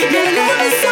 You're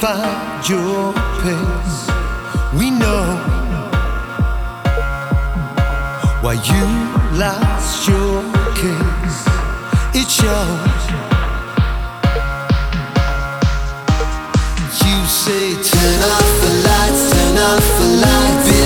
find your pace. We know why you lost your case. It shows. You say turn off the lights, turn off the lights.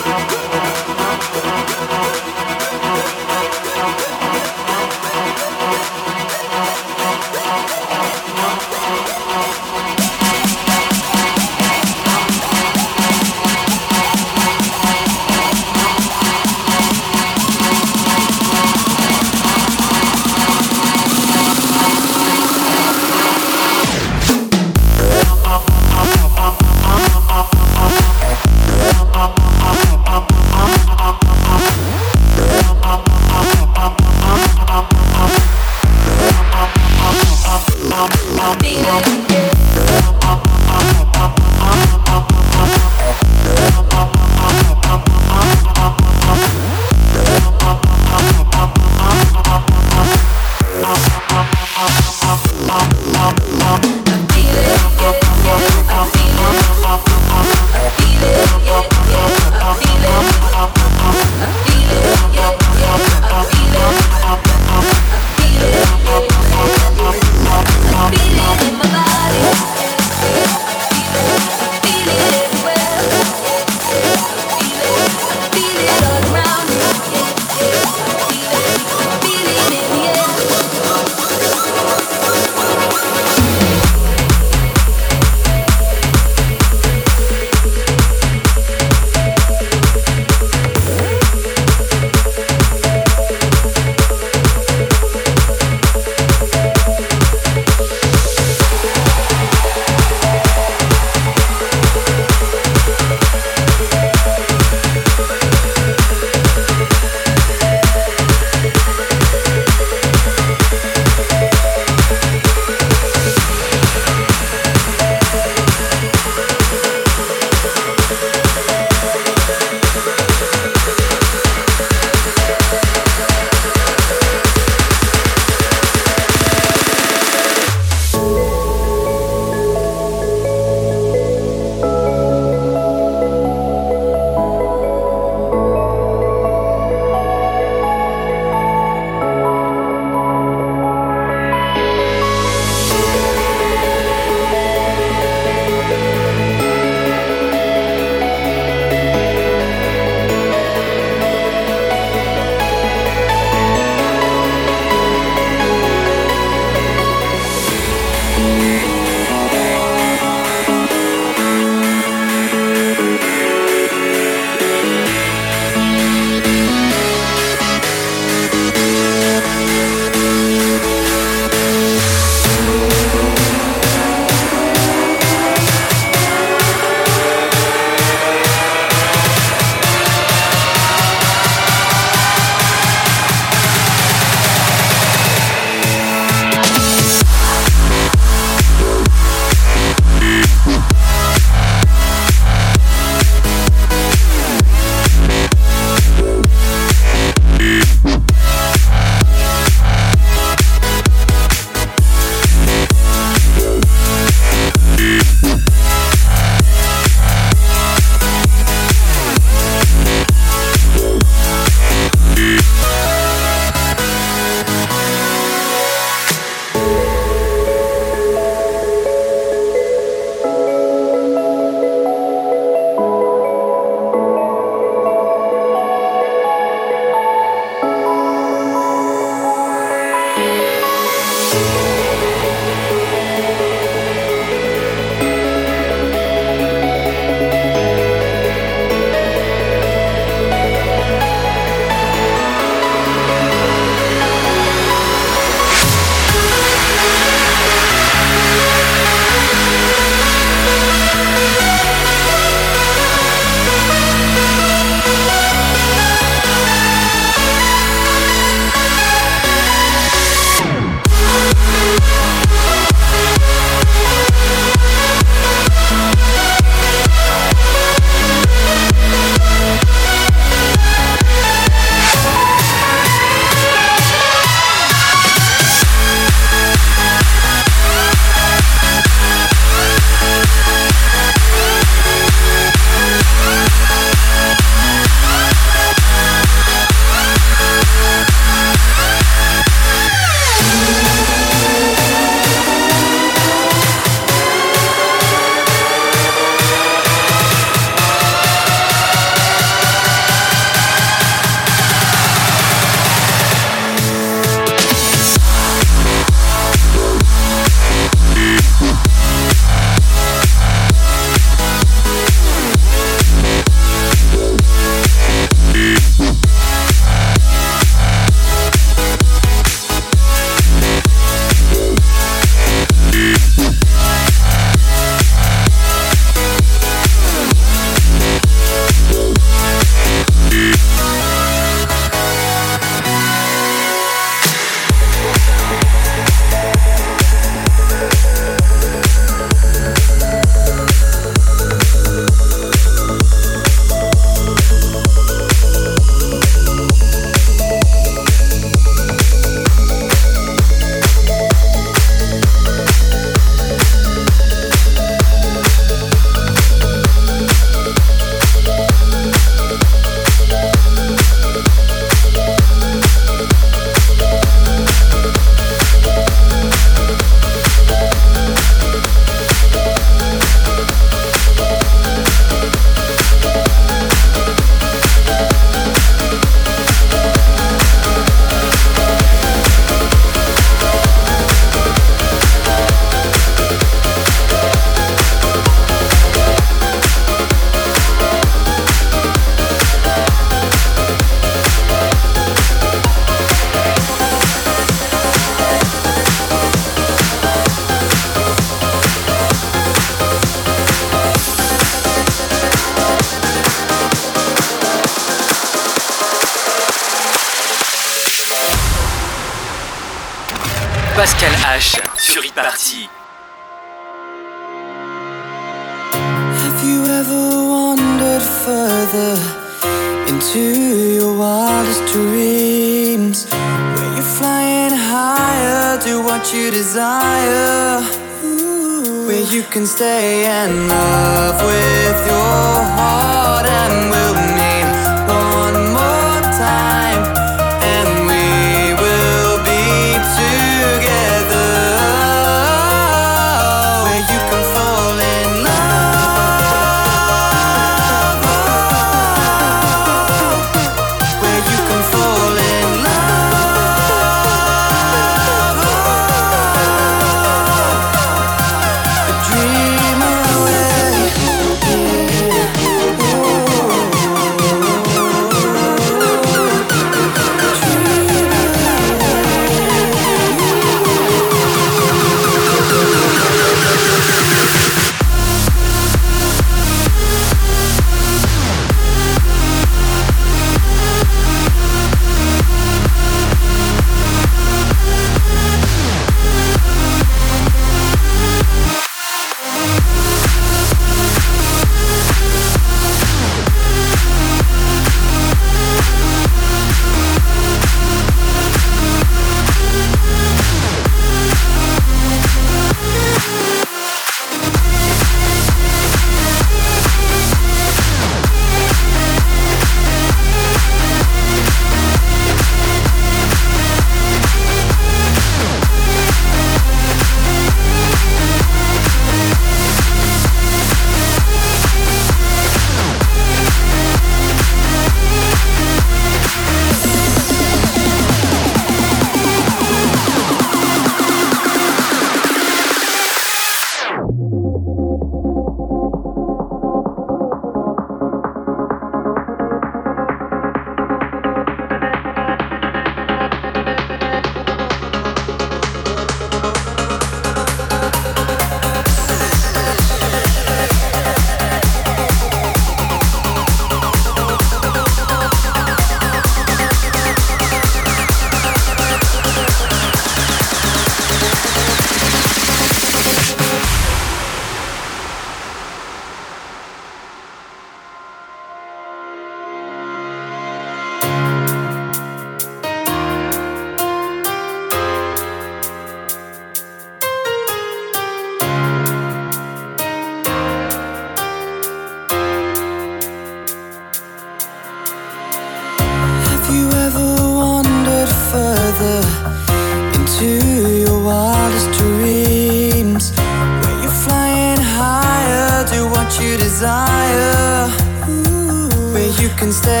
Where